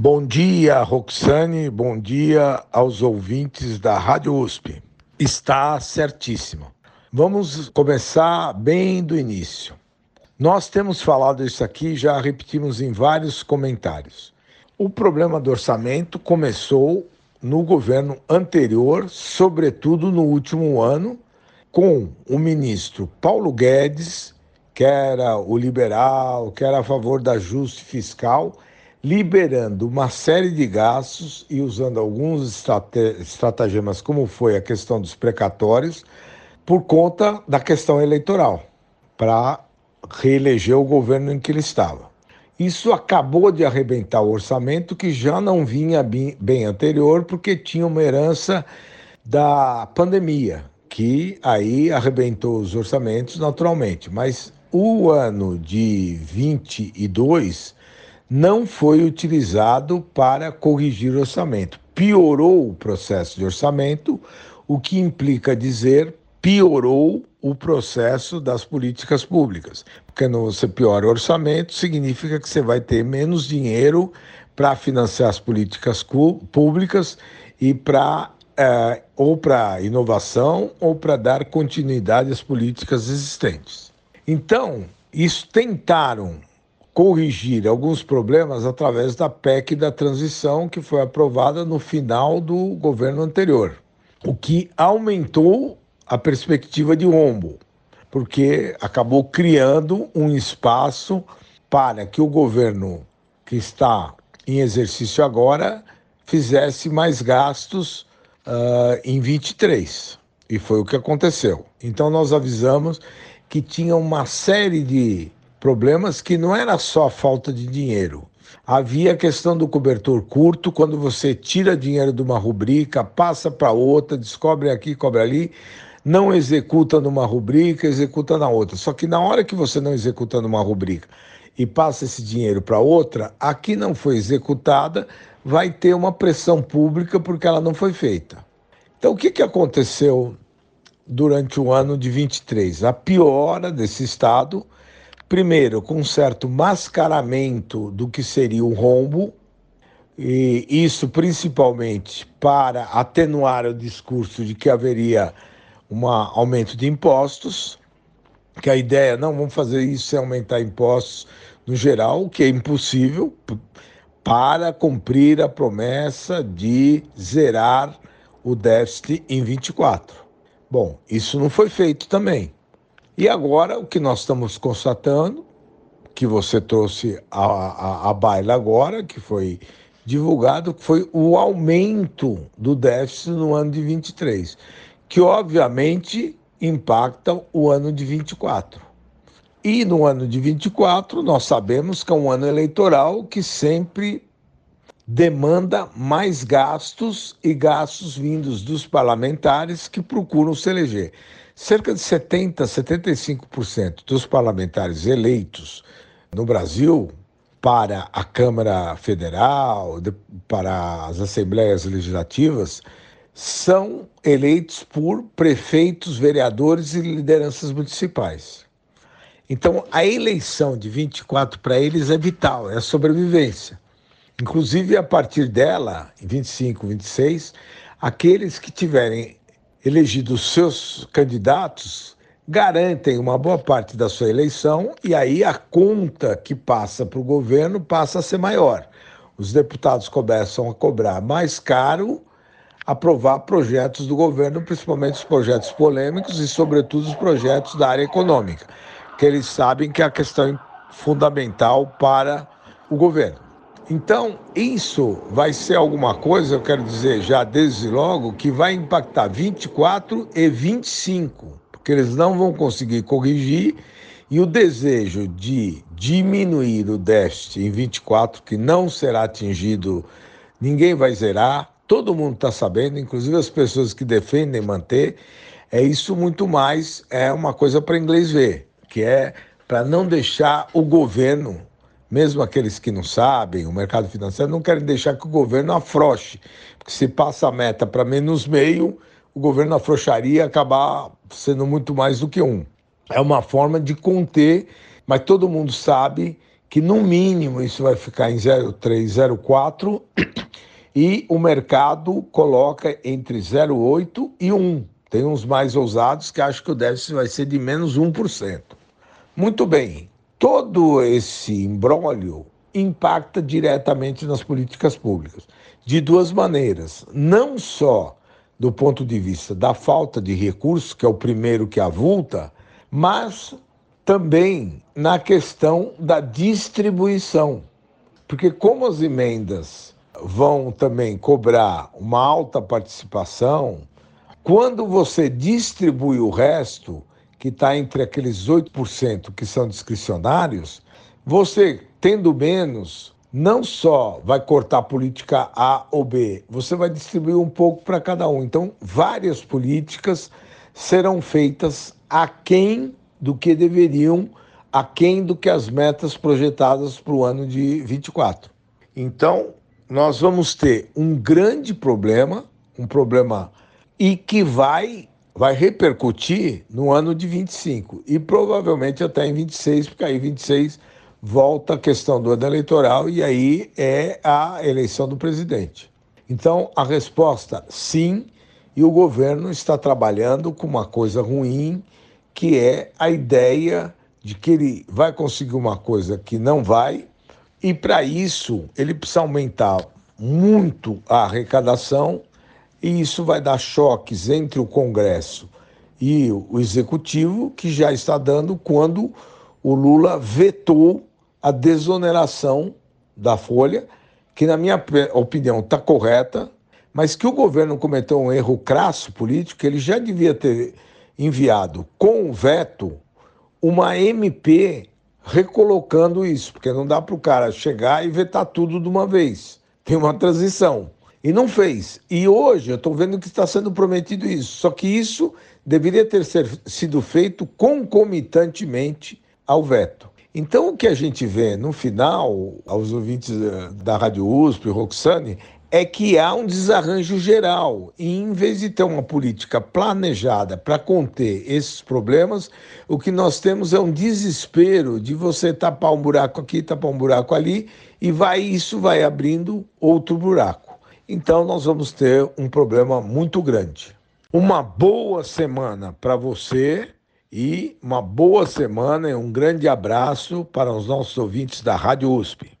Bom dia, Roxane, bom dia aos ouvintes da Rádio USP. Está certíssimo. Vamos começar bem do início. Nós temos falado isso aqui, já repetimos em vários comentários. O problema do orçamento começou no governo anterior, sobretudo no último ano, com o ministro Paulo Guedes, que era o liberal, que era a favor da ajuste fiscal, liberando uma série de gastos e usando alguns estratagemas, como foi a questão dos precatórios, por conta da questão eleitoral, para reeleger o governo em que ele estava. Isso acabou de arrebentar o orçamento, que já não vinha bem anterior, porque tinha uma herança da pandemia, que aí arrebentou os orçamentos naturalmente. Mas o ano de 22 não foi utilizado para corrigir o orçamento. Piorou o processo de orçamento, o que implica dizer piorou o processo das políticas públicas. Porque quando você piora o orçamento, significa que você vai ter menos dinheiro para financiar as políticas públicas e para é, ou para inovação ou para dar continuidade às políticas existentes. Então, isso tentaram corrigir alguns problemas através da PEC da transição que foi aprovada no final do governo anterior, o que aumentou a perspectiva de rombo, porque acabou criando um espaço para que o governo que está em exercício agora fizesse mais gastos uh, em 23. E foi o que aconteceu. Então nós avisamos que tinha uma série de problemas que não era só falta de dinheiro. Havia a questão do cobertor curto, quando você tira dinheiro de uma rubrica, passa para outra, descobre aqui, cobre ali, não executa numa rubrica, executa na outra. Só que na hora que você não executa numa rubrica e passa esse dinheiro para outra, aqui não foi executada, vai ter uma pressão pública porque ela não foi feita. Então, o que, que aconteceu durante o ano de 23? A piora desse estado, primeiro, com um certo mascaramento do que seria o rombo, e isso principalmente para atenuar o discurso de que haveria um aumento de impostos, que a ideia não vamos fazer isso sem aumentar impostos no geral, o que é impossível para cumprir a promessa de zerar o déficit em 24. Bom, isso não foi feito também. E agora o que nós estamos constatando, que você trouxe a, a, a baila agora, que foi divulgado, foi o aumento do déficit no ano de 23 que obviamente impactam o ano de 24. E no ano de 24, nós sabemos que é um ano eleitoral que sempre demanda mais gastos e gastos vindos dos parlamentares que procuram se eleger. Cerca de 70, 75% dos parlamentares eleitos no Brasil para a Câmara Federal, para as assembleias legislativas, são eleitos por prefeitos, vereadores e lideranças municipais. Então, a eleição de 24 para eles é vital, é a sobrevivência. Inclusive, a partir dela, em 25, 26, aqueles que tiverem elegido seus candidatos garantem uma boa parte da sua eleição e aí a conta que passa para o governo passa a ser maior. Os deputados começam a cobrar mais caro aprovar projetos do governo, principalmente os projetos polêmicos e, sobretudo, os projetos da área econômica, que eles sabem que é a questão fundamental para o governo. Então, isso vai ser alguma coisa, eu quero dizer já desde logo, que vai impactar 24 e 25, porque eles não vão conseguir corrigir e o desejo de diminuir o déficit em 24, que não será atingido, ninguém vai zerar, todo mundo está sabendo, inclusive as pessoas que defendem manter, é isso muito mais, é uma coisa para inglês ver, que é para não deixar o governo, mesmo aqueles que não sabem, o mercado financeiro, não querem deixar que o governo afrouxe, porque se passa a meta para menos meio, o governo afrouxaria acabar sendo muito mais do que um. É uma forma de conter, mas todo mundo sabe que no mínimo isso vai ficar em 0,3, 0,4 e o mercado coloca entre 0,8 e 1. Tem uns mais ousados que acham que o déficit vai ser de menos 1%. Muito bem, todo esse imbróglio impacta diretamente nas políticas públicas, de duas maneiras. Não só do ponto de vista da falta de recursos, que é o primeiro que avulta, mas também na questão da distribuição. Porque, como as emendas vão também cobrar uma alta participação, quando você distribui o resto, que está entre aqueles 8% que são discricionários, você, tendo menos, não só vai cortar a política A ou B, você vai distribuir um pouco para cada um. Então, várias políticas serão feitas aquém do que deveriam, aquém do que as metas projetadas para o ano de 24. Então, nós vamos ter um grande problema, um problema e que vai vai repercutir no ano de 25 e provavelmente até em 26, porque aí 26 volta a questão do ano eleitoral e aí é a eleição do presidente. Então, a resposta sim, e o governo está trabalhando com uma coisa ruim, que é a ideia de que ele vai conseguir uma coisa que não vai, e para isso ele precisa aumentar muito a arrecadação e isso vai dar choques entre o Congresso e o Executivo, que já está dando quando o Lula vetou a desoneração da Folha, que, na minha opinião, está correta, mas que o governo cometeu um erro crasso político, ele já devia ter enviado com o veto uma MP recolocando isso, porque não dá para o cara chegar e vetar tudo de uma vez. Tem uma transição. E não fez. E hoje eu estou vendo que está sendo prometido isso. Só que isso deveria ter ser, sido feito concomitantemente ao veto. Então, o que a gente vê no final, aos ouvintes eh, da Rádio USP, Roxane, é que há um desarranjo geral. E em vez de ter uma política planejada para conter esses problemas, o que nós temos é um desespero de você tapar um buraco aqui, tapar um buraco ali, e vai isso vai abrindo outro buraco. Então nós vamos ter um problema muito grande. Uma boa semana para você e uma boa semana e um grande abraço para os nossos ouvintes da Rádio USP.